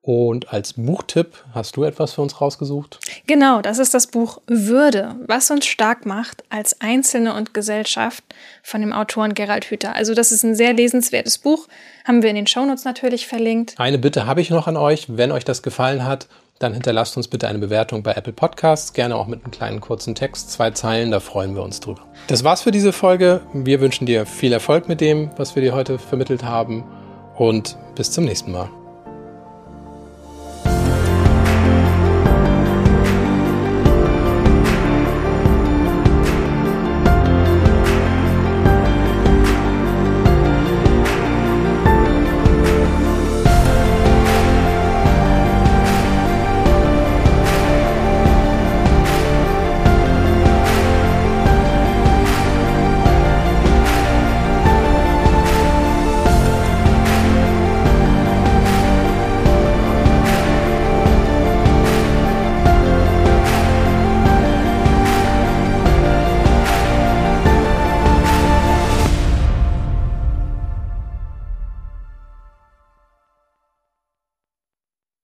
Und als Buchtipp hast du etwas für uns rausgesucht? Genau, das ist das Buch Würde, was uns stark macht als Einzelne und Gesellschaft von dem Autoren Gerald Hüther. Also das ist ein sehr lesenswertes Buch, haben wir in den Shownotes natürlich verlinkt. Eine Bitte habe ich noch an euch. Wenn euch das gefallen hat, dann hinterlasst uns bitte eine Bewertung bei Apple Podcasts, gerne auch mit einem kleinen kurzen Text, zwei Zeilen, da freuen wir uns drüber. Das war's für diese Folge. Wir wünschen dir viel Erfolg mit dem, was wir dir heute vermittelt haben und bis zum nächsten Mal.